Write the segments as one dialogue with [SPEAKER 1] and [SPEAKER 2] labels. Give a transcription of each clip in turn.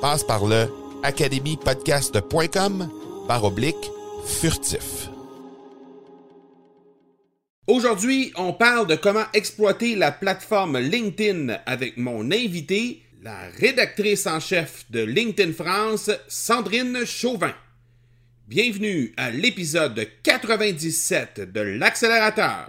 [SPEAKER 1] Passe par le academypodcast.com par oblique furtif. Aujourd'hui, on parle de comment exploiter la plateforme LinkedIn avec mon invité, la rédactrice en chef de LinkedIn France, Sandrine Chauvin. Bienvenue à l'épisode 97 de l'accélérateur.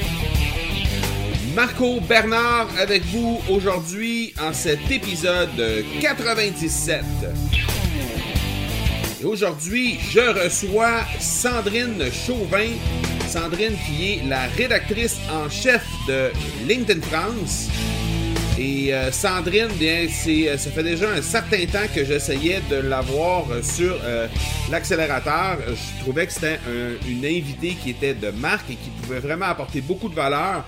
[SPEAKER 1] Marco Bernard avec vous aujourd'hui en cet épisode 97. Et aujourd'hui, je reçois Sandrine Chauvin. Sandrine qui est la rédactrice en chef de LinkedIn France. Et euh, Sandrine, bien, c'est, euh, ça fait déjà un certain temps que j'essayais de l'avoir sur euh, l'accélérateur. Je trouvais que c'était une invitée qui était de marque et qui pouvait vraiment apporter beaucoup de valeur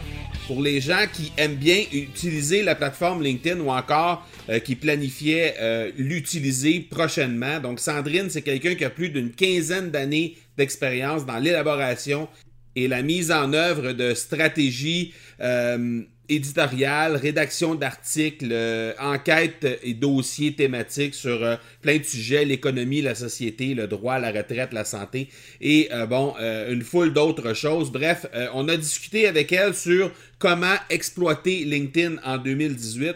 [SPEAKER 1] pour les gens qui aiment bien utiliser la plateforme LinkedIn ou encore euh, qui planifiaient euh, l'utiliser prochainement. Donc Sandrine, c'est quelqu'un qui a plus d'une quinzaine d'années d'expérience dans l'élaboration et la mise en œuvre de stratégies euh, éditoriales, rédaction d'articles, euh, enquêtes et dossiers thématiques sur euh, plein de sujets, l'économie, la société, le droit, la retraite, la santé et bon, une foule d'autres choses. Bref, on a discuté avec elle sur comment exploiter LinkedIn en 2018.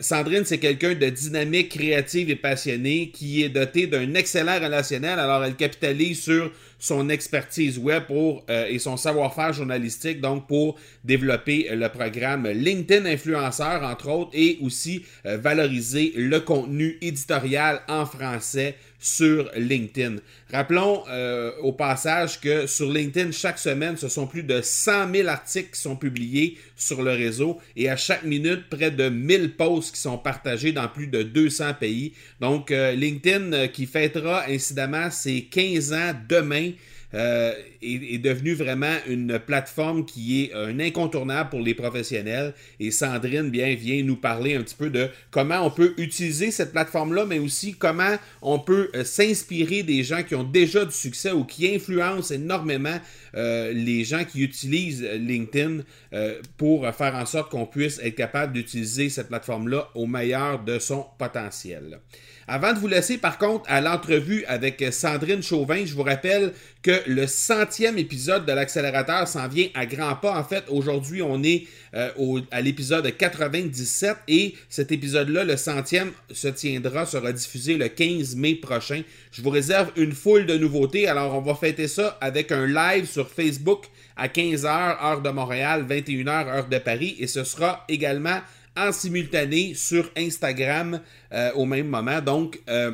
[SPEAKER 1] Sandrine, c'est quelqu'un de dynamique, créative et passionné qui est doté d'un excellent relationnel. Alors, elle capitalise sur son expertise web pour, euh, et son savoir-faire journalistique, donc pour développer le programme LinkedIn Influenceur, entre autres, et aussi euh, valoriser le contenu éditorial en français sur LinkedIn. Rappelons euh, au passage que sur LinkedIn, chaque semaine, ce sont plus de 100 000 articles qui sont publiés sur le réseau et à chaque minute, près de 1000 posts qui sont partagés dans plus de 200 pays. Donc, LinkedIn qui fêtera incidemment ses 15 ans demain euh, est, devenu vraiment une plateforme qui est un incontournable pour les professionnels. Et Sandrine bien, vient nous parler un petit peu de comment on peut utiliser cette plateforme-là, mais aussi comment on peut euh, s'inspirer des gens qui ont déjà du succès ou qui influencent énormément euh, les gens qui utilisent LinkedIn pour faire en sorte qu'on puisse être capable d'utiliser cette plateforme-là au meilleur de son potentiel. Avant de vous laisser par contre à l'entrevue avec Sandrine Chauvin, je vous rappelle que le centième épisode de l'accélérateur s'en vient à grands pas. En fait, aujourd'hui, on est euh, à l'épisode 97 et cet épisode-là, le centième, se tiendra, sera diffusé le 15 mai prochain. Je vous réserve une foule de nouveautés. Alors, on va fêter ça avec un live sur Facebook à 15h, heure de Montréal, 21h, heure de Paris. Et ce sera également en simultané sur Instagram euh, au même moment. Donc, euh,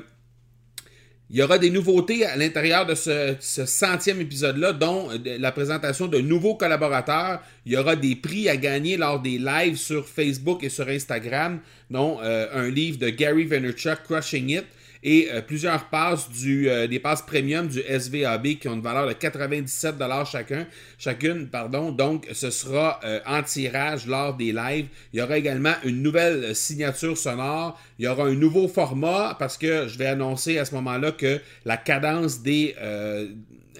[SPEAKER 1] Il y aura des nouveautés à l'intérieur de ce, centième épisode-là, dont la présentation de nouveaux collaborateurs. Il y aura des prix à gagner lors des lives sur Facebook et sur Instagram, dont un livre de Gary Vaynerchuk, Crushing It et euh, plusieurs passes du, euh, des passes premium du SVAB qui ont une valeur de 97 chacun, chacune. Pardon. Donc, ce sera euh, en tirage lors des lives. Il y aura également une nouvelle signature sonore. Il y aura un nouveau format parce que je vais annoncer à ce moment-là que la cadence des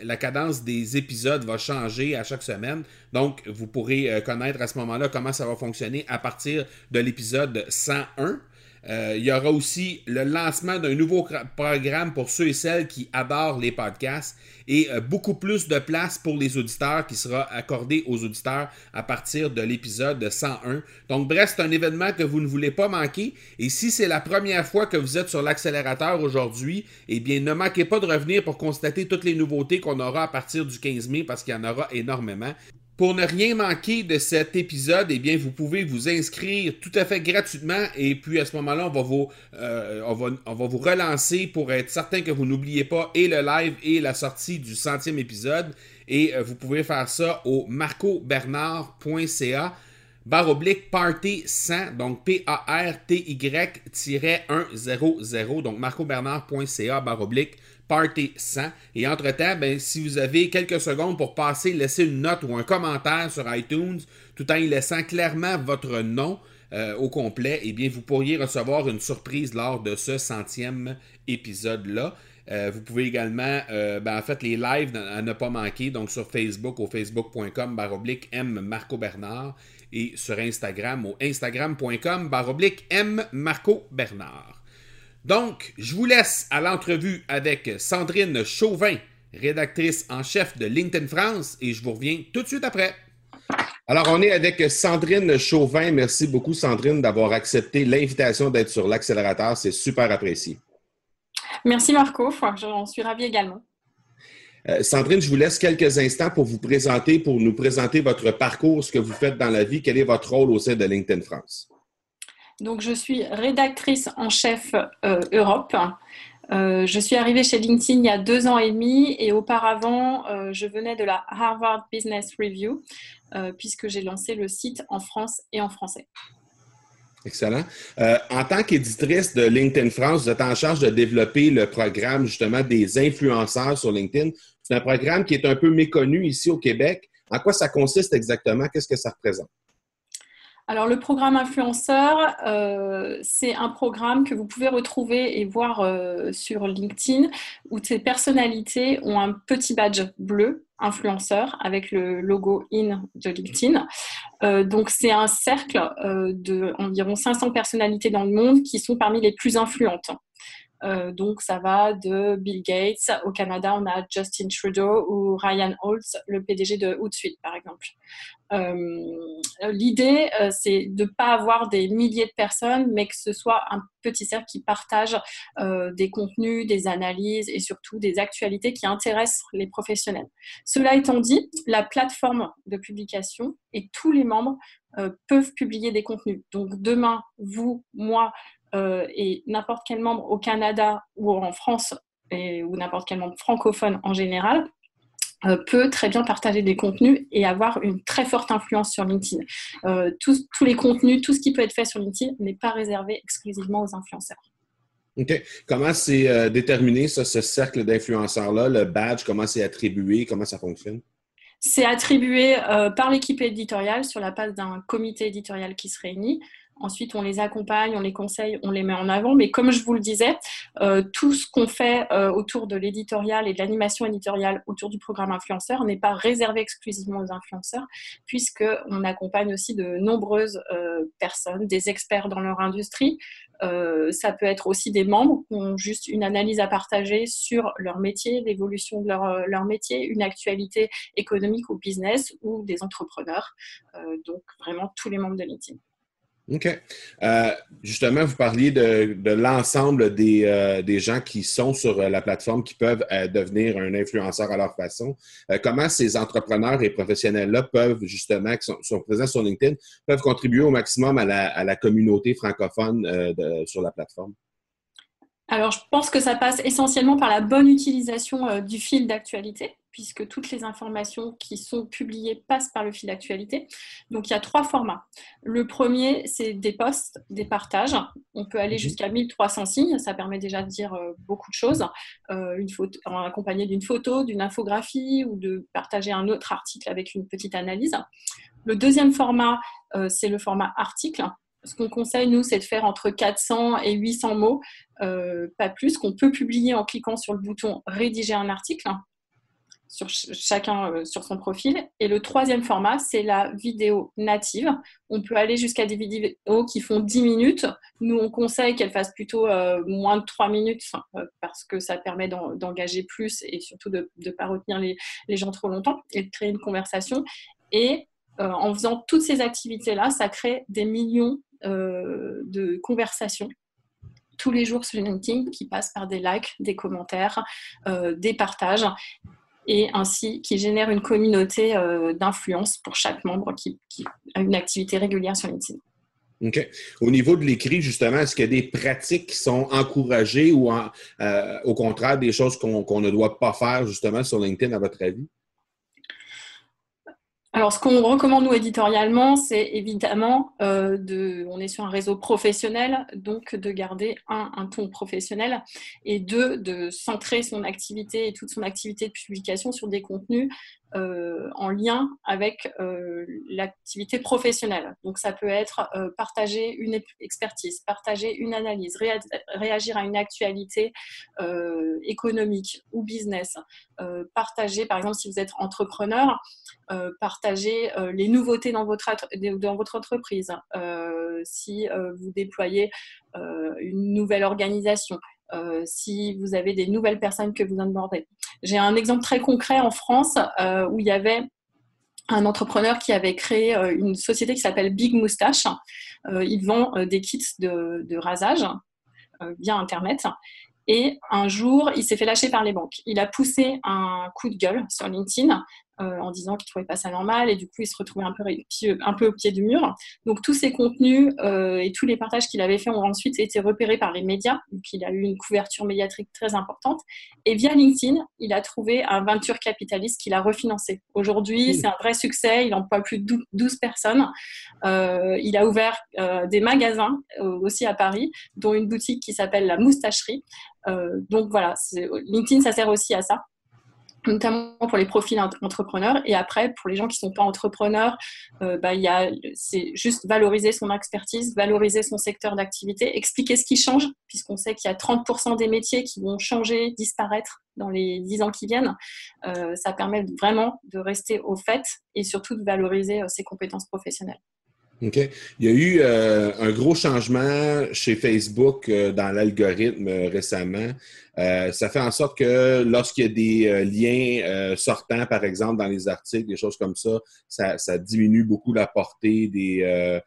[SPEAKER 1] la cadence des épisodes va changer à chaque semaine. Donc, vous pourrez connaître à ce moment-là comment ça va fonctionner à partir de l'épisode 101. Euh, il y aura aussi le lancement d'un nouveau programme pour ceux et celles qui adorent les podcasts et euh, beaucoup plus de place pour les auditeurs qui sera accordé aux auditeurs à partir de l'épisode 101. Donc bref, c'est un événement que vous ne voulez pas manquer et si c'est la première fois que vous êtes sur l'accélérateur aujourd'hui, eh bien ne manquez pas de revenir pour constater toutes les nouveautés qu'on aura à partir du 15 mai parce qu'il y en aura énormément. Pour ne rien manquer de cet épisode, eh bien, vous pouvez vous inscrire tout à fait gratuitement et puis à ce moment-là, on va vous, euh, relancer pour être certain que vous n'oubliez pas et le live et la sortie du centième épisode. Et euh, vous pouvez faire ça au marcobernard.ca barre oblique party 100, donc P-A-R-T-Y-100, donc marcobernard.ca barre oblique Party 100. Et entre-temps, ben, si vous avez quelques secondes pour passer, laisser une note ou un commentaire sur iTunes, tout en y laissant clairement votre nom euh, au complet, eh bien, vous pourriez recevoir une surprise lors de ce centième épisode-là. Euh, vous pouvez également, euh, ben, en fait, les lives à ne pas manquer, donc sur Facebook au facebook.com baroblique M Marco Bernard et sur Instagram au instagram.com baroblique M Marco Bernard. Donc, je vous laisse à l'entrevue avec Sandrine Chauvin, rédactrice en chef de LinkedIn France, et je vous reviens tout de suite après. Alors, on est avec Sandrine Chauvin. Merci beaucoup, Sandrine, d'avoir accepté l'invitation d'être sur l'accélérateur. C'est super apprécié.
[SPEAKER 2] Merci, Marco. J'en suis ravi également.
[SPEAKER 1] Euh, Sandrine, je vous laisse quelques instants pour vous présenter, pour nous présenter votre parcours, ce que vous faites dans la vie, quel est votre rôle au sein de LinkedIn France?
[SPEAKER 2] Donc, je suis rédactrice en chef euh, Europe. Euh, je suis arrivée chez LinkedIn il y a deux ans et demi et auparavant, euh, je venais de la Harvard Business Review puisque j'ai lancé le site en France et en français.
[SPEAKER 1] Excellent. en tant qu'éditrice de LinkedIn France, vous êtes en charge de développer le programme justement des influenceurs sur LinkedIn. C'est un programme qui est un peu méconnu ici au Québec. En quoi ça consiste exactement? Qu'est-ce que ça représente?
[SPEAKER 2] Alors, le programme influenceur, euh, c'est un programme que vous pouvez retrouver et voir euh, sur LinkedIn où ces personnalités ont un petit badge bleu influenceur avec le logo IN de LinkedIn. Euh, donc, c'est un cercle de environ 500 personnalités dans le monde qui sont parmi les plus influentes. Euh, donc, ça va de Bill Gates. Au Canada, on a Justin Trudeau ou Ryan Holtz, le PDG de Hootsuite, par exemple. Euh, l'idée, euh, c'est de ne pas avoir des milliers de personnes, mais que ce soit un petit cercle qui partage des contenus, des analyses et surtout des actualités qui intéressent les professionnels. Cela étant dit, la plateforme de publication et tous les membres peuvent publier des contenus. Donc demain, vous, moi, euh, et n'importe quel membre au Canada ou en France ou n'importe quel membre francophone en général euh, peut très bien partager des contenus et avoir une très forte influence sur LinkedIn. Euh, tous, les contenus, tout ce qui peut être fait sur LinkedIn n'est pas réservé exclusivement aux influenceurs.
[SPEAKER 1] OK. Comment c'est déterminé, ce cercle d'influenceurs-là, le badge, comment c'est attribué, comment ça fonctionne?
[SPEAKER 2] C'est attribué par l'équipe éditoriale sur la base d'un comité éditorial qui se réunit. Ensuite, on les accompagne, on les conseille, on les met en avant. Mais comme je vous le disais, euh, tout ce qu'on fait euh, autour de l'éditorial et de l'animation éditoriale autour du programme influenceur n'est pas réservé exclusivement aux influenceurs, puisqu'on accompagne aussi de nombreuses euh, personnes, des experts dans leur industrie. ça peut être aussi des membres qui ont juste une analyse à partager sur leur métier, l'évolution de leur, leur, métier, une actualité économique ou business ou des entrepreneurs. donc vraiment tous les membres de LinkedIn.
[SPEAKER 1] OK. Euh, justement, vous parliez de, l'ensemble euh, des, gens qui sont sur euh, la plateforme qui peuvent devenir un influenceur à leur façon. comment ces entrepreneurs et professionnels-là peuvent, justement, qui sont, présents sur LinkedIn, peuvent contribuer au maximum à la, communauté francophone sur la plateforme?
[SPEAKER 2] Alors, je pense que ça passe essentiellement par la bonne utilisation euh, du fil d'actualité, puisque toutes les informations qui sont publiées passent par le fil d'actualité. Donc, il y a trois formats. Le premier, c'est des posts, des partages. On peut aller mhm. jusqu'à 1300 signes. Ça permet déjà de dire euh, beaucoup de choses, euh, une photo, accompagné d'une photo, d'une infographie ou de partager un autre article avec une petite analyse. Le deuxième format, c'est le format article ce qu'on conseille, nous, c'est de faire entre 400 et 800 mots, euh, pas plus, qu'on peut publier en cliquant sur le bouton Rédiger un article, sur chacun euh, sur son profil. Et le troisième format, c'est la vidéo native. On peut aller jusqu'à des vidéos qui font 10 minutes. Nous, on conseille qu'elles fassent plutôt euh, moins de 3 minutes parce que ça permet d'engager plus et surtout de ne pas retenir les, gens trop longtemps et de créer une conversation. Et en faisant toutes ces activités-là, ça crée des millions de conversations tous les jours sur LinkedIn qui passent par des likes, des commentaires, euh, des partages et ainsi qui génère une communauté euh, d'influence pour chaque membre qui, a une activité régulière sur LinkedIn.
[SPEAKER 1] OK. Au niveau de l'écrit, justement, est-ce qu'il y a des pratiques qui sont encouragées ou au contraire des choses qu'on ne doit pas faire justement sur LinkedIn, à votre avis?
[SPEAKER 2] Alors, ce qu'on recommande, nous, éditorialement, c'est évidemment, euh, de, on est sur un réseau professionnel, donc de garder, un, un ton professionnel, et deux, de centrer son activité et toute son activité de publication sur des contenus en lien avec euh, l'activité professionnelle. Donc ça peut être euh, partager une expertise, partager une analyse, réagir à une actualité économique ou business, partager, par exemple, si vous êtes entrepreneur, partager les nouveautés dans votre entreprise, si vous déployez une nouvelle organisation. Si vous avez des nouvelles personnes que vous onboardez. J'ai un exemple très concret en France euh, où il y avait un entrepreneur qui avait créé euh, une société qui s'appelle Big Moustache. Euh, il vend des kits de rasage via Internet. Et un jour, il s'est fait lâcher par les banques. Il a poussé un coup de gueule sur LinkedIn euh, en disant qu'il trouvait pas ça normal et du coup il se retrouvait un peu, un peu au pied du mur. Donc tous ces contenus euh, et tous les partages qu'il avait fait ont ensuite été repérés par les médias, donc il a eu une couverture médiatique très importante. Et via LinkedIn, il a trouvé un venture capitaliste qu'il a refinancé. Aujourd'hui, c'est un vrai succès, il emploie plus de 12 personnes. Euh, il a ouvert des magasins aussi à Paris, dont une boutique qui s'appelle la Moustacherie. donc voilà, LinkedIn, ça sert aussi à ça notamment pour les profils entrepreneurs. Et après, pour les gens qui ne sont pas entrepreneurs, euh, bah, c'est juste valoriser son expertise, valoriser son secteur d'activité, expliquer ce qui change, puisqu'on sait qu'il y a 30% des métiers qui vont changer, disparaître dans les 10 ans qui viennent. Euh, ça permet vraiment de rester au fait et surtout de valoriser euh, ses compétences professionnelles.
[SPEAKER 1] OK? Il y a eu euh, un gros changement chez Facebook euh, dans l'algorithme euh, récemment. ça fait en sorte que lorsqu'il y a des liens sortants, par exemple, dans les articles, des choses comme ça, ça, diminue beaucoup la portée des,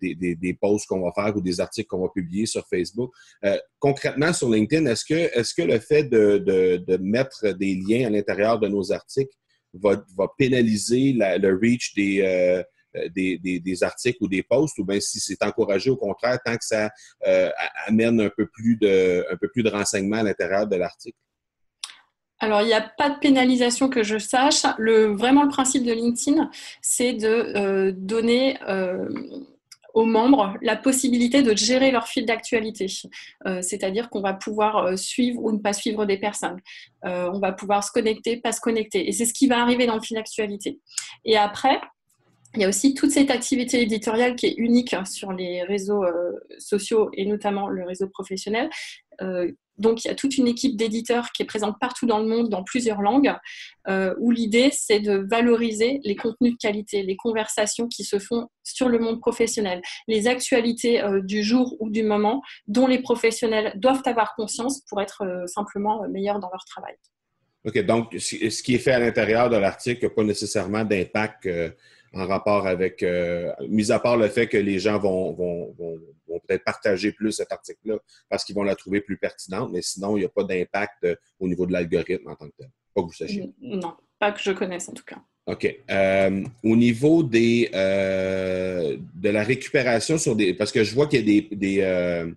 [SPEAKER 1] des, des, posts qu'on va faire ou des articles qu'on va publier sur Facebook. concrètement, sur LinkedIn, est-ce que, est que le fait de, de, mettre des liens à l'intérieur de nos articles va, va pénaliser le reach des euh, des, articles ou des posts, ou bien si c'est encouragé au contraire, tant que ça euh, amène un peu plus de, un peu plus de renseignements à l'intérieur de l'article?
[SPEAKER 2] Alors, il n'y a pas de pénalisation que je sache. Vraiment, le principe de LinkedIn, c'est de euh, donner aux membres la possibilité de gérer leur fil d'actualité. C'est-à-dire qu'on va pouvoir suivre ou ne pas suivre des personnes. on va pouvoir se connecter, pas se connecter. Et c'est ce qui va arriver dans le fil d'actualité. Et après, il y a aussi toute cette activité éditoriale qui est unique sur les réseaux euh, sociaux et notamment le réseau professionnel. Euh, donc, il y a toute une équipe d'éditeurs qui est présente partout dans le monde, dans plusieurs langues, euh, où l'idée, c'est de valoriser les contenus de qualité, les conversations qui se font sur le monde professionnel, les actualités du jour ou du moment dont les professionnels doivent avoir conscience pour être simplement meilleurs dans leur travail.
[SPEAKER 1] OK, donc ce qui est fait à l'intérieur de l'article n'a pas nécessairement d'impact en rapport avec, euh, mis à part le fait que les gens vont, vont, vont, peut-être partager plus cet article-là parce qu'ils vont la trouver plus pertinente, mais sinon, il n'y a pas d'impact euh, au niveau de l'algorithme en tant que tel. Pas que vous sachiez.
[SPEAKER 2] Non, pas que je connaisse en tout cas.
[SPEAKER 1] OK. Euh, au niveau des, de la récupération sur des. Parce que je vois qu'il y a des, des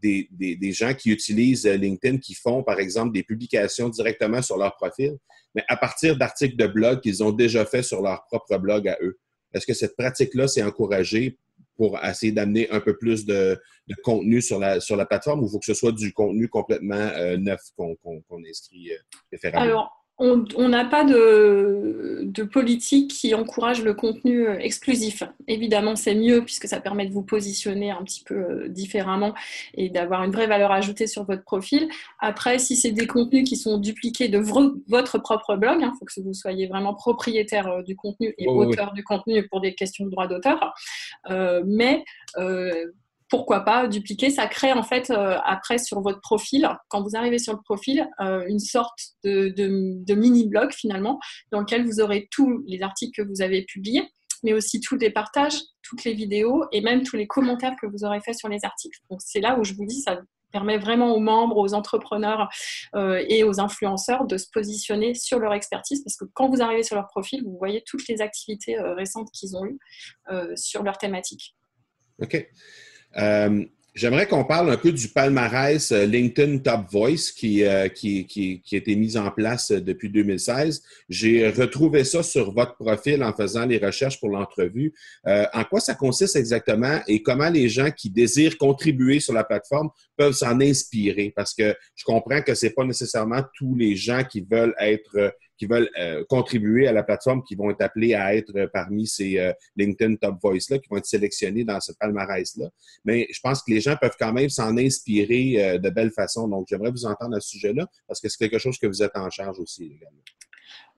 [SPEAKER 1] des, des, gens qui utilisent LinkedIn, qui font, par exemple, des publications directement sur leur profil, mais à partir d'articles de blog qu'ils ont déjà fait sur leur propre blog à eux. Est-ce que cette pratique-là s'est encouragée pour essayer d'amener un peu plus de, contenu sur la, sur la plateforme ou faut que ce soit du contenu complètement neuf qu'on inscrit
[SPEAKER 2] préférablement? On n'a pas de, politique qui encourage le contenu euh, exclusif. Évidemment, c'est mieux puisque ça permet de vous positionner un petit peu euh, différemment et d'avoir une vraie valeur ajoutée sur votre profil. Après, si c'est des contenus qui sont dupliqués de votre propre blog, il hein, faut que vous soyez vraiment propriétaire euh, du contenu et auteur du contenu pour des questions de droit d'auteur. mais pourquoi pas dupliquer Ça crée en fait euh, après sur votre profil, quand vous arrivez sur le profil, euh, une sorte de, mini-blog finalement, dans lequel vous aurez tous les articles que vous avez publiés, mais aussi tous les partages, toutes les vidéos et même tous les commentaires que vous aurez fait sur les articles. C'est là où je vous dis, ça permet vraiment aux membres, aux entrepreneurs euh, et aux influenceurs de se positionner sur leur expertise parce que quand vous arrivez sur leur profil, vous voyez toutes les activités récentes qu'ils ont eues sur leur thématique.
[SPEAKER 1] OK. Euh, j'aimerais qu'on parle un peu du palmarès euh, LinkedIn Top Voice qui, euh, qui, qui, qui, a été mis en place depuis 2016. J'ai retrouvé ça sur votre profil en faisant les recherches pour l'entrevue. en quoi ça consiste exactement et comment les gens qui désirent contribuer sur la plateforme peuvent s'en inspirer? Parce que je comprends que ce n'est pas nécessairement tous les gens qui veulent être qui veulent euh, contribuer à la plateforme, qui vont être appelés à être euh, parmi ces euh, LinkedIn Top Voice-là, qui vont être sélectionnés dans ce palmarès-là. Mais je pense que les gens peuvent quand même s'en inspirer de belle façon. Donc, j'aimerais vous entendre à ce sujet-là, parce que c'est quelque chose que vous êtes en charge aussi également.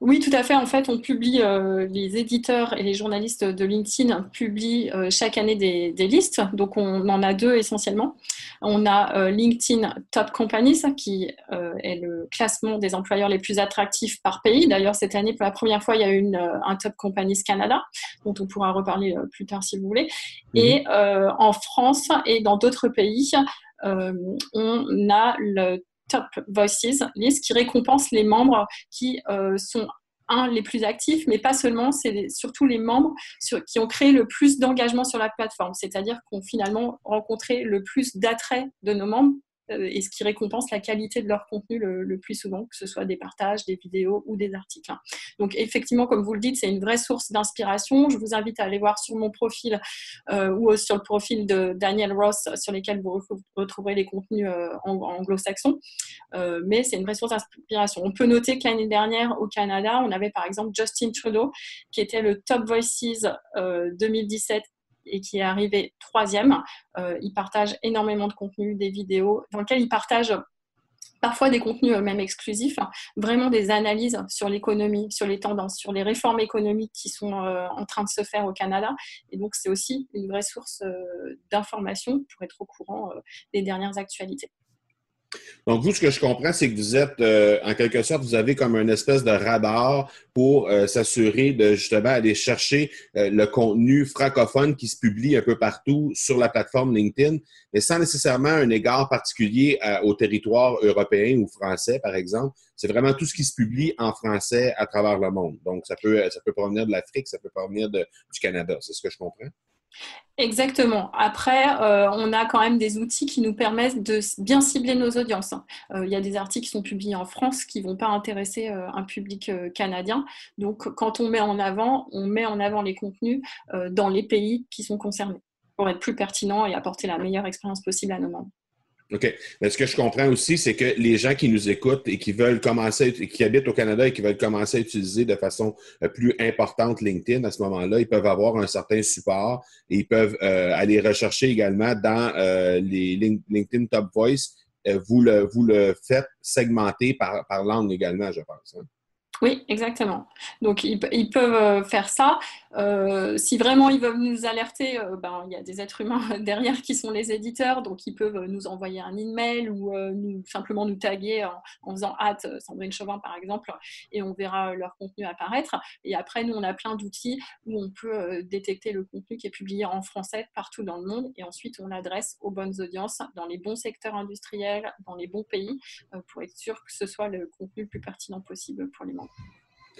[SPEAKER 2] Oui, tout à fait. En fait, on publie, les éditeurs et les journalistes de LinkedIn publient chaque année des, listes. Donc, on en a deux essentiellement. On a euh, LinkedIn Top Companies, qui est le classement des employeurs les plus attractifs par pays. D'ailleurs, cette année, pour la première fois, il y a eu un Top Companies Canada, dont on pourra reparler plus tard si vous voulez. Mhm. Et en France et dans d'autres pays, on a le Top Voices list qui récompense les membres qui euh, sont un, les plus actifs, mais pas seulement, c'est surtout les membres qui ont créé le plus d'engagement sur la plateforme, c'est-à-dire qu'on finalement rencontré le plus d'attrait de nos membres et ce qui récompense la qualité de leur contenu le, plus souvent, que ce soit des partages, des vidéos ou des articles. Donc effectivement, comme vous le dites, c'est une vraie source d'inspiration. Je vous invite à aller voir sur mon profil euh, ou sur le profil de Daniel Ross, sur lesquels vous retrouverez les contenus euh, anglo-saxons. mais c'est une vraie source d'inspiration. On peut noter que l'année dernière, au Canada, on avait par exemple Justin Trudeau, qui était le Top Voices 2017 et qui est arrivé troisième. Euh, il partage énormément de contenu, des vidéos, dans lesquelles il partage parfois des contenus euh, même exclusifs, hein. vraiment des analyses sur l'économie, sur les tendances, sur les réformes économiques qui sont euh, en train de se faire au Canada. Et donc, c'est aussi une vraie source d'information pour être au courant des dernières actualités.
[SPEAKER 1] Donc, vous, ce que je comprends, c'est que vous êtes, euh, en quelque sorte, vous avez comme une espèce de radar pour euh, s'assurer de justement aller chercher euh, le contenu francophone qui se publie un peu partout sur la plateforme LinkedIn, mais sans nécessairement un égard particulier au territoire européen ou français, par exemple. C'est vraiment tout ce qui se publie en français à travers le monde. Donc, ça peut, ça peut provenir de l'Afrique, ça peut provenir du Canada. C'est ce que je comprends?
[SPEAKER 2] Exactement. Après, euh, on a quand même des outils qui nous permettent de bien cibler nos audiences. Euh, il y a des articles qui sont publiés en France qui ne vont pas intéresser euh, un public canadien. Donc, quand on met en avant, on met en avant les contenus dans les pays qui sont concernés pour être plus pertinent et apporter la meilleure expérience possible à nos membres.
[SPEAKER 1] OK. Mais ce que je comprends aussi, c'est que les gens qui nous écoutent et qui veulent commencer, qui habitent au Canada et qui veulent commencer à utiliser de façon euh, plus importante LinkedIn à ce moment-là, ils peuvent avoir un certain support et ils peuvent euh, aller rechercher également dans euh, les LinkedIn Top Voice. vous, le, vous le faites segmenter par, par langue également, je pense. Hein.
[SPEAKER 2] Oui, exactement. Donc, ils, peuvent faire ça. Euh, si vraiment ils veulent nous alerter, euh, ben, il y a des êtres humains derrière qui sont les éditeurs, donc ils peuvent nous envoyer un email ou nous, simplement nous taguer en, faisant hâte Sandrine Chauvin par exemple, et on verra leur contenu apparaître. Et après, nous, on a plein d'outils où on peut détecter le contenu qui est publié en français partout dans le monde, et ensuite on l'adresse aux bonnes audiences dans les bons secteurs industriels, dans les bons pays, pour être sûr que ce soit le contenu le plus pertinent possible pour les membres.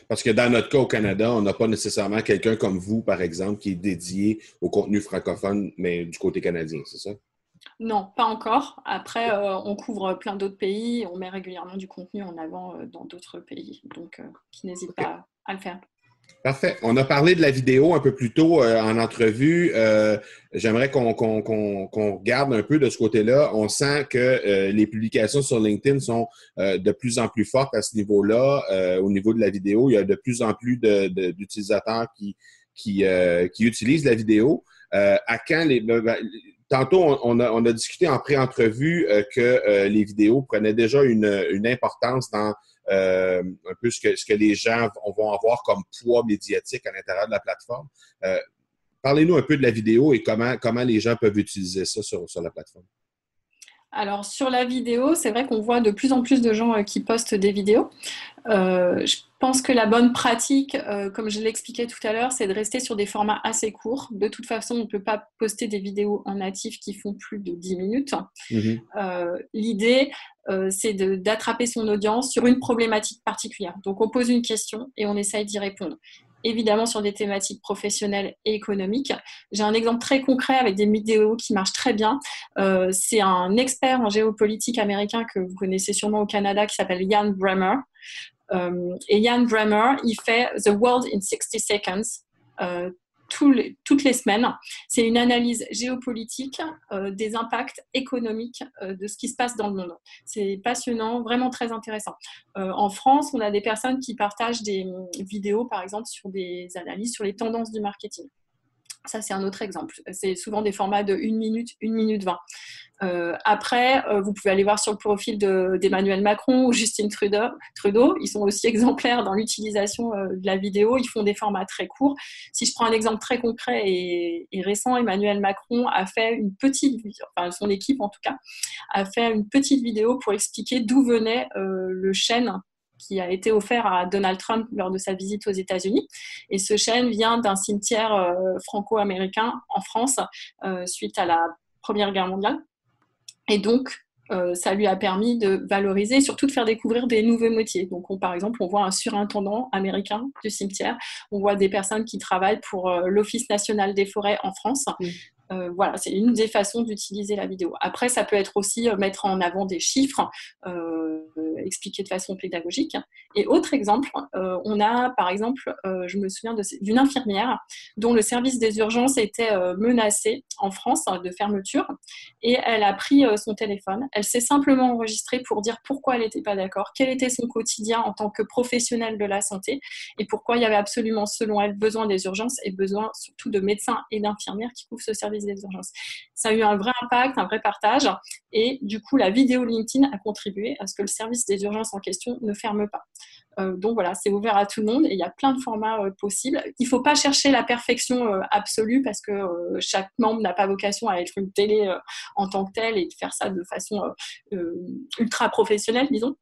[SPEAKER 1] Parce que dans notre cas au Canada, on n'a pas nécessairement quelqu'un comme vous, par exemple, qui est dédié au contenu francophone, mais du côté canadien, c'est ça?
[SPEAKER 2] Non, pas encore. Après, on couvre plein d'autres pays. On met régulièrement du contenu en avant dans d'autres pays. Donc, qui n'hésitent pas à le faire.
[SPEAKER 1] Parfait. On a parlé de la vidéo un peu plus tôt euh, en entrevue. Euh, j'aimerais qu'on regarde un peu de ce côté-là. On sent que euh, les publications sur LinkedIn sont de plus en plus fortes à ce niveau-là. au niveau de la vidéo, il y a de plus en plus d'utilisateurs qui, utilisent la vidéo. Ben, ben, tantôt, on a, discuté en pré-entrevue que les vidéos prenaient déjà une importance dans euh, un peu ce que, ce que les gens vont avoir comme poids médiatique à l'intérieur de la plateforme. Euh, parlez-nous un peu de la vidéo et comment, comment les gens peuvent utiliser ça sur, sur la plateforme.
[SPEAKER 2] Alors sur la vidéo, c'est vrai qu'on voit de plus en plus de gens euh, qui postent des vidéos. je pense que la bonne pratique, comme je l'expliquais tout à l'heure, c'est de rester sur des formats assez courts. De toute façon, on ne peut pas poster des vidéos en natif qui font plus de 10 minutes. Mm-hmm. L'idée, euh, c'est d'attraper son audience sur une problématique particulière. Donc on pose une question et on essaye d'y répondre. Évidemment sur des thématiques professionnelles et économiques. J'ai un exemple très concret avec des vidéos qui marchent très bien. Euh, c'est un expert en géopolitique américain que vous connaissez sûrement au Canada qui s'appelle Ian Bremer. Euh, et Ian Bremer, il fait The World in 60 Seconds toutes les semaines. C'est une analyse géopolitique euh, des impacts économiques euh, de ce qui se passe dans le monde. C'est passionnant, vraiment très intéressant. Euh, en France, on a des personnes qui partagent des vidéos, par exemple, sur des analyses sur les tendances du marketing. Ça, c'est un autre exemple. C'est souvent des formats de 1 minute, 1 minute 20. Euh, après, euh, vous pouvez aller voir sur le profil d'Emmanuel Macron ou Justine Trudeau, Trudeau. Ils sont aussi exemplaires dans l'utilisation euh, de la vidéo. Ils font des formats très courts. Si je prends un exemple très concret et, récent, Emmanuel Macron a fait une petite, enfin son équipe en tout cas, a fait une petite vidéo pour expliquer d'où venait le chêne qui a été offert à Donald Trump lors de sa visite aux États-Unis. Et ce chêne vient d'un cimetière euh, franco-américain en France euh, suite à la Première Guerre mondiale. Et donc, euh, ça lui a permis de valoriser, surtout de faire découvrir des nouveaux métiers. Donc, par exemple, on voit un surintendant américain du cimetière, on voit des personnes qui travaillent pour l'Office national des forêts en France. Euh, voilà, c'est une des façons d'utiliser la vidéo. Après, ça peut être aussi euh, mettre en avant des chiffres, euh, expliquer de façon pédagogique. Et autre exemple, on a par exemple, je me souviens d'une infirmière dont le service des urgences était menacé en France hein, de fermeture, et elle a pris son téléphone. Elle s'est simplement enregistrée pour dire pourquoi elle n'était pas d'accord, quel était son quotidien en tant que professionnelle de la santé, et pourquoi il y avait absolument, selon elle, besoin des urgences et besoin surtout de médecins et d'infirmières qui couvrent ce service des urgences. Ça a eu un vrai impact, un vrai partage. Et du coup, la vidéo LinkedIn a contribué à ce que le service des urgences en question ne ferme pas. Euh, donc voilà, c'est ouvert à tout le monde et il y a plein de formats euh, possibles. Il ne faut pas chercher la perfection euh, absolue parce que chaque membre n'a pas vocation à être une télé en tant que telle et de faire ça de façon ultra professionnelle, disons.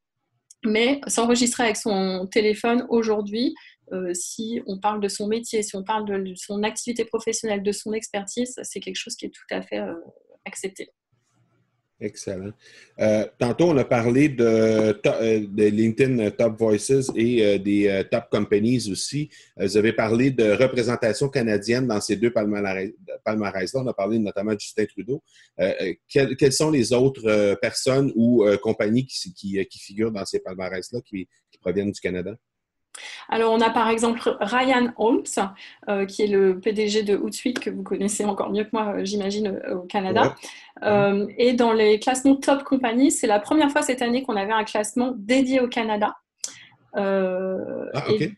[SPEAKER 2] Mais s'enregistrer avec son téléphone aujourd'hui, euh, si on parle de son métier, si on parle de son activité professionnelle, de son expertise, c'est quelque chose qui est tout à fait euh, accepté.
[SPEAKER 1] Excellent. Euh, tantôt, on a parlé de, LinkedIn Top Voices et des Top Companies aussi. vous avez parlé de représentation canadienne dans ces deux palmarès-là. On a parlé notamment de Justin Trudeau. quelles, sont les autres personnes ou compagnies qui, figurent dans ces palmarès-là qui proviennent du Canada?
[SPEAKER 2] Alors, on a par exemple Ryan Holmes, euh, qui est le PDG de Hootsuite, que vous connaissez encore mieux que moi, euh, j'imagine, euh, au Canada. et dans les classements Top Company, c'est la première fois cette année qu'on avait un classement dédié au Canada.
[SPEAKER 1] ah, ok.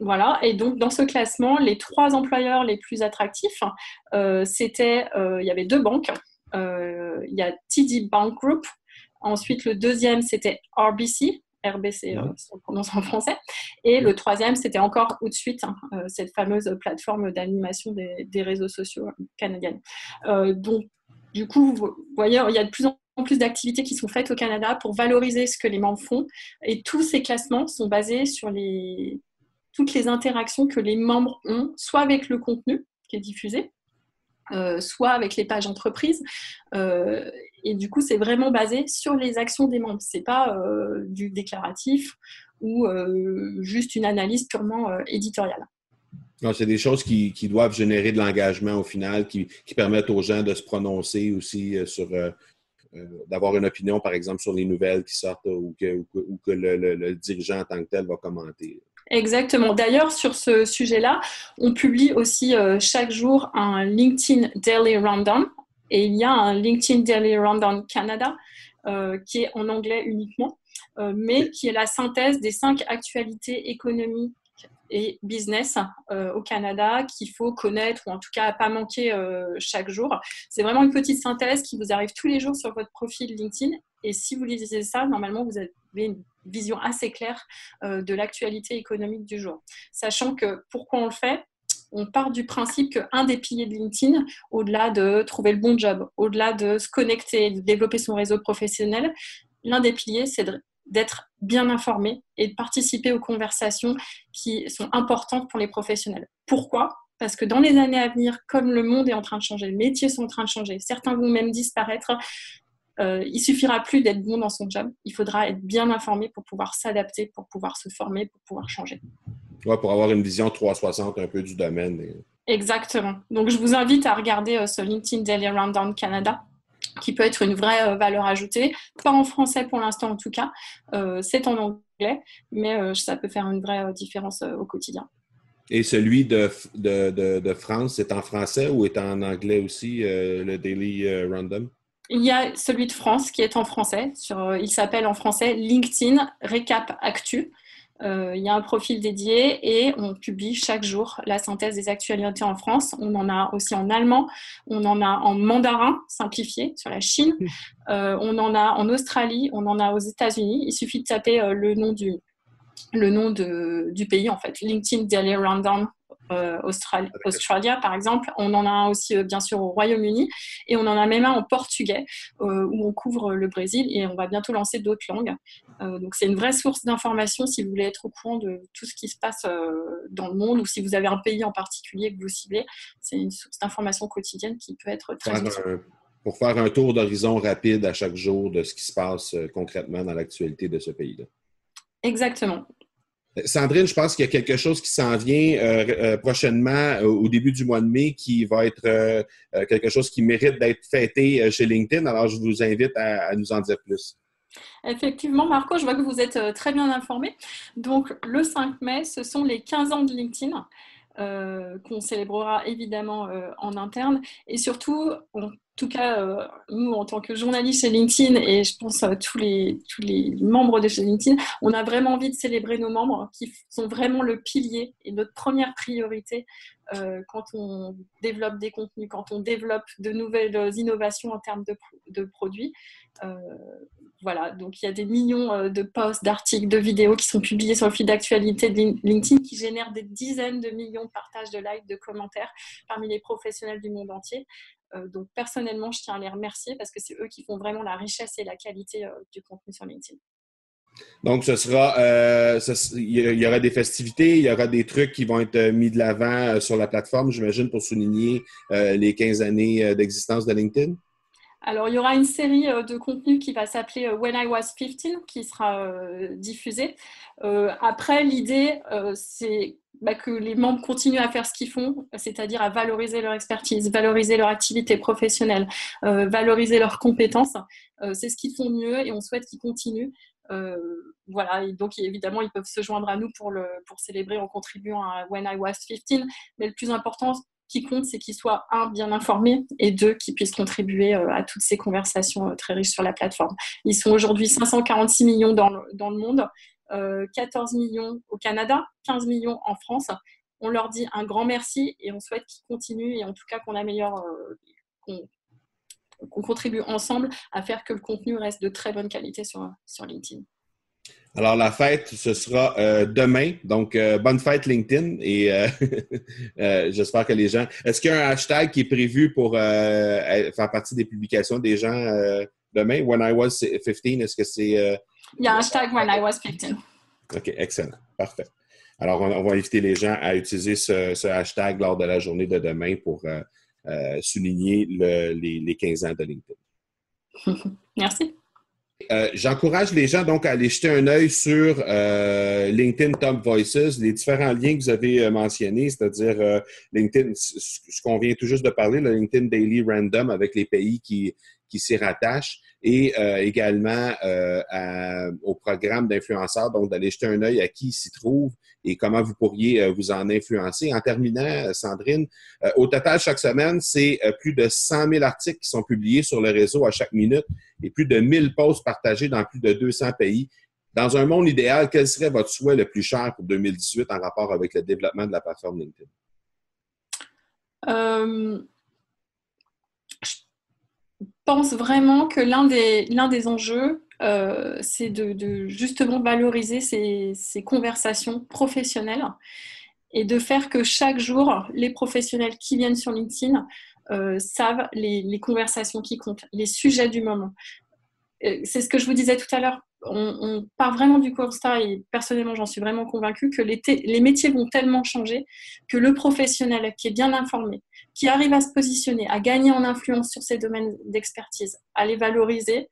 [SPEAKER 2] voilà, et donc dans ce classement, les trois employeurs les plus attractifs, c'était, il y avait deux banques. Il y a TD Bank Group. Ensuite, le deuxième, c'était RBC, RBC, euh, si on prononce en français. Et le troisième, c'était encore Outsuite, hein, euh, cette fameuse plateforme d'animation des, réseaux sociaux canadiennes. Euh, donc, du coup, vous voyez, il y a de plus en plus d'activités qui sont faites au Canada pour valoriser ce que les membres font. Et tous ces classements sont basés sur les, toutes les interactions que les membres ont, soit avec le contenu qui est diffusé, euh, soit avec les pages entreprises. Euh, et du coup, c'est vraiment basé sur les actions des membres. C'est pas euh, du déclaratif ou juste une analyse purement éditoriale.
[SPEAKER 1] c'est des choses qui, doivent générer de l'engagement au final, qui, permettent aux gens de se prononcer aussi euh, sur, euh, euh, d'avoir une opinion, par exemple, sur les nouvelles qui sortent ou que, le, dirigeant en tant que tel va commenter.
[SPEAKER 2] Exactement. D'ailleurs, sur ce sujet-là, on publie aussi chaque jour un LinkedIn Daily Rundown et il y a un LinkedIn Daily Rundown Canada qui est en anglais uniquement, mais qui est la synthèse des cinq actualités économiques et business euh, au Canada qu'il faut connaître ou en tout cas pas manquer euh, chaque jour. C'est vraiment une petite synthèse qui vous arrive tous les jours sur votre profil LinkedIn. Et si vous lisez ça, normalement, vous avez une vision assez claire euh, de l'actualité économique du jour. Sachant que pourquoi on le fait? On part du principe qu'un des piliers de LinkedIn, au-delà de trouver le bon job, au-delà de se connecter, de développer son réseau professionnel, l'un des piliers, c'est d'être bien informé et de participer aux conversations qui sont importantes pour les professionnels. Pourquoi? Parce que dans les années à venir, comme le monde est en train de changer, les métiers sont en train de changer, certains vont même disparaître, euh, il suffira plus d'être bon dans son job, il faudra être bien informé pour pouvoir s'adapter, pour pouvoir se former, pour pouvoir changer.
[SPEAKER 1] Ouais, pour avoir une vision 360 un peu du domaine.
[SPEAKER 2] Exactement. Donc, je vous invite à regarder euh, ce LinkedIn Daily Rundown Canada qui peut être une vraie euh, valeur ajoutée. Pas en français pour l'instant en tout cas, euh, c'est en anglais, mais euh, ça peut faire une vraie différence au quotidien.
[SPEAKER 1] Et celui de, de, de, France, c'est en français ou est en anglais aussi, le Daily Random?
[SPEAKER 2] Il y a celui de France qui est en français. Sur, il s'appelle en français LinkedIn Récap Actu. Euh, il y a un profil dédié et on publie chaque jour la synthèse des actualités en France. On en a aussi en allemand, on en a en mandarin simplifié sur la Chine, euh, on en a en Australie, on en a aux États-Unis. Il suffit de taper euh, le nom du, le nom de, du pays en fait, LinkedIn Daily Rundown euh, Australia, par exemple. On en a un aussi, euh, bien sûr, au Royaume-Uni. Et on en a même un en portugais, euh, où on couvre le Brésil. Et on va bientôt lancer d'autres langues. donc, c'est une vraie source d'information si vous voulez être au courant de tout ce qui se passe dans le monde, ou si vous avez un pays en particulier que vous ciblez. C'est une source d'information quotidienne qui peut être très utile.
[SPEAKER 1] Pour faire un tour d'horizon rapide à chaque jour de ce qui se passe concrètement dans l'actualité de ce pays-là.
[SPEAKER 2] Exactement.
[SPEAKER 1] Sandrine, je pense qu'il y a quelque chose qui s'en vient euh, euh, prochainement euh, au début du mois de mai qui va être quelque chose qui mérite d'être fêté chez LinkedIn. Alors, je vous invite à, nous en dire plus.
[SPEAKER 2] Effectivement, Marco, je vois que vous êtes très bien informé. Donc, le 5 mai, ce sont les 15 ans de LinkedIn. Qu'on célébrera évidemment en interne. Et surtout, en tout cas, nous, en tant que journalistes chez LinkedIn, et je pense à tous les, membres de chez LinkedIn, on a vraiment envie de célébrer nos membres qui sont vraiment le pilier et notre première priorité quand on développe des contenus, quand on développe de nouvelles innovations en termes de produits. Voilà, donc il y a des millions de posts, d'articles, de vidéos qui sont publiés sur le fil d'actualité de LinkedIn qui génèrent des dizaines de millions de partages, de likes, de commentaires parmi les professionnels du monde entier. Euh, donc personnellement, je tiens à les remercier parce que c'est eux qui font vraiment la richesse et la qualité euh, du contenu sur LinkedIn.
[SPEAKER 1] Donc, ce sera, euh, il y aura des festivités, il y aura des trucs qui vont être mis de l'avant sur la plateforme, j'imagine, pour souligner les 15 années d'existence de LinkedIn?
[SPEAKER 2] Alors, il y aura une série de contenus qui va s'appeler When I Was 15 qui sera diffusée. après, l'idée, c'est bah, que les membres continuent à faire ce qu'ils font, c'est-à-dire à valoriser leur expertise, valoriser leur activité professionnelle, euh, valoriser leurs compétences. Euh, c'est ce qu'ils font mieux et on souhaite qu'ils continuent. Euh, voilà, donc évidemment, ils peuvent se joindre à nous pour, le, pour célébrer en contribuant à When I Was 15. Mais le plus important qui compte, c'est qu'ils soient, un, bien informés et deux, qu'ils puissent contribuer à toutes ces conversations très riches sur la plateforme. Ils sont aujourd'hui 546 millions dans le monde. 14 euh, millions au Canada, 15 millions en France. On leur dit un grand merci et on souhaite qu'ils continuent et en tout cas qu'on améliore, euh, qu'on contribue ensemble à faire que le contenu reste de très bonne qualité sur LinkedIn.
[SPEAKER 1] Alors, la fête, ce sera euh, demain. Donc, bonne fête LinkedIn et j'espère que les gens. Est-ce qu'il y a un hashtag qui est prévu pour faire partie des publications des gens demain? When I was 15, est-ce que c'est
[SPEAKER 2] il y a un hashtag When I Was 15.
[SPEAKER 1] OK, excellent. Parfait. Alors, on, va inviter les gens à utiliser ce, hashtag lors de la journée de demain pour euh, euh, souligner les, 15 ans de LinkedIn.
[SPEAKER 2] Merci.
[SPEAKER 1] Euh, j'encourage les gens donc à aller jeter un œil sur euh, LinkedIn Top Voices, les différents liens que vous avez euh, mentionnés, c'est-à-dire LinkedIn, ce qu'on vient tout juste de parler, le LinkedIn Daily Random avec les pays qui, qui s'y rattachent et également au programme d'influenceurs, donc d'aller jeter un œil à qui s'y trouve et comment vous pourriez euh, vous en influencer. En terminant, euh, Sandrine, euh, au total, chaque semaine, c'est plus de 100 000 articles qui sont publiés sur le réseau à chaque minute et plus de 1000 posts partagés dans plus de 200 pays. Dans un monde idéal, quel serait votre souhait le plus cher pour 2018 en rapport avec le développement de la plateforme LinkedIn?
[SPEAKER 2] Pense vraiment que l'un des, enjeux, euh, c'est de, justement valoriser ces, conversations professionnelles et de faire que chaque jour, les professionnels qui viennent sur LinkedIn euh, savent les, conversations qui comptent, les sujets du moment. Euh, c'est ce que je vous disais tout à l'heure. On, part vraiment du constat, et personnellement j'en suis vraiment convaincue, que les, métiers vont tellement changer que le professionnel qui est bien informé, qui arrive à se positionner, à gagner en influence sur ces domaines d'expertise, à les valoriser,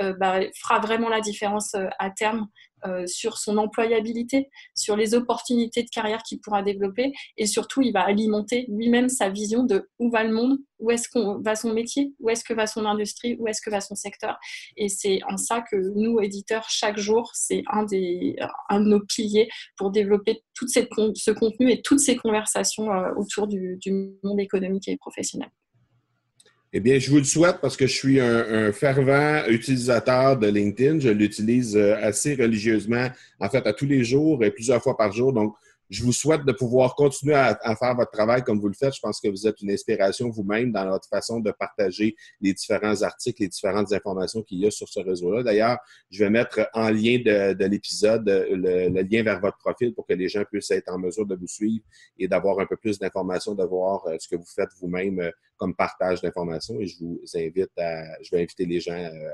[SPEAKER 2] euh, bah, fera vraiment la différence euh, à terme euh, sur son employabilité, sur les opportunités de carrière qu'il pourra développer et surtout il va alimenter lui-même sa vision de où va le monde, où est-ce qu'on va son métier, où est-ce que va son industrie, où est-ce que va son secteur. Et c'est en ça que nous, éditeurs, chaque jour, c'est un, des, un de nos piliers pour développer tout ce contenu et toutes ces conversations autour du monde économique et professionnel.
[SPEAKER 1] Eh bien, je vous le souhaite parce que je suis un, fervent utilisateur de LinkedIn. Je l'utilise euh, assez religieusement, en fait, à tous les jours et plusieurs fois par jour. Donc, je vous souhaite de pouvoir continuer à, faire votre travail comme vous le faites. Je pense que vous êtes une inspiration vous-même dans votre façon de partager les différents articles, les différentes informations qu'il y a sur ce réseau-là. D'ailleurs, je vais mettre en lien de, l'épisode le, lien vers votre profil pour que les gens puissent être en mesure de vous suivre et d'avoir un peu plus d'informations, de voir euh, ce que vous faites vous-même euh, comme partage d'informations. Et je vous invite à, je vais inviter les gens euh,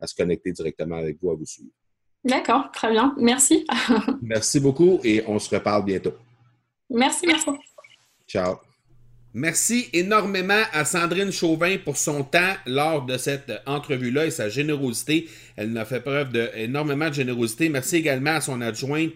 [SPEAKER 1] à se connecter directement avec vous, à vous suivre.
[SPEAKER 2] D'accord, très bien. Merci.
[SPEAKER 1] merci beaucoup et on se reparle bientôt.
[SPEAKER 2] Merci, merci.
[SPEAKER 1] Ciao. Merci énormément à Sandrine Chauvin pour son temps lors de cette entrevue-là et sa générosité. Elle n'a fait preuve d'énormément de générosité. Merci également à son adjointe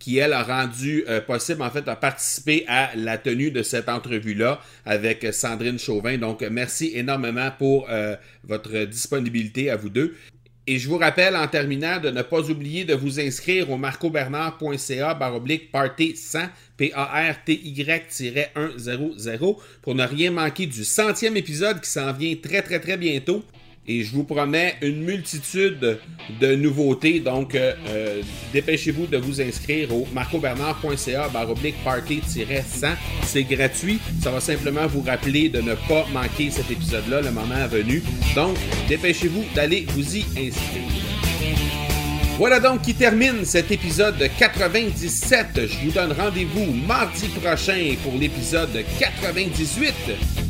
[SPEAKER 1] qui, elle, a rendu euh, possible, en fait, à participer à la tenue de cette entrevue-là avec Sandrine Chauvin. Donc, merci énormément pour euh, votre disponibilité à vous deux. Et je vous rappelle en terminant de ne pas oublier de vous inscrire au marcobernard.ca baroblique party 100 P-A-R-T-Y-100 pour ne rien manquer du centième épisode qui s'en vient très très très bientôt et je vous promets une multitude de nouveautés. Donc, euh, euh, dépêchez-vous de vous inscrire au marcobernard.ca baroblique party-100. C'est gratuit. Ça va simplement vous rappeler de ne pas manquer cet épisode-là, le moment venu. Donc, dépêchez-vous d'aller vous y inscrire. Voilà donc qui termine cet épisode 97. Je vous donne rendez-vous mardi prochain pour l'épisode 98.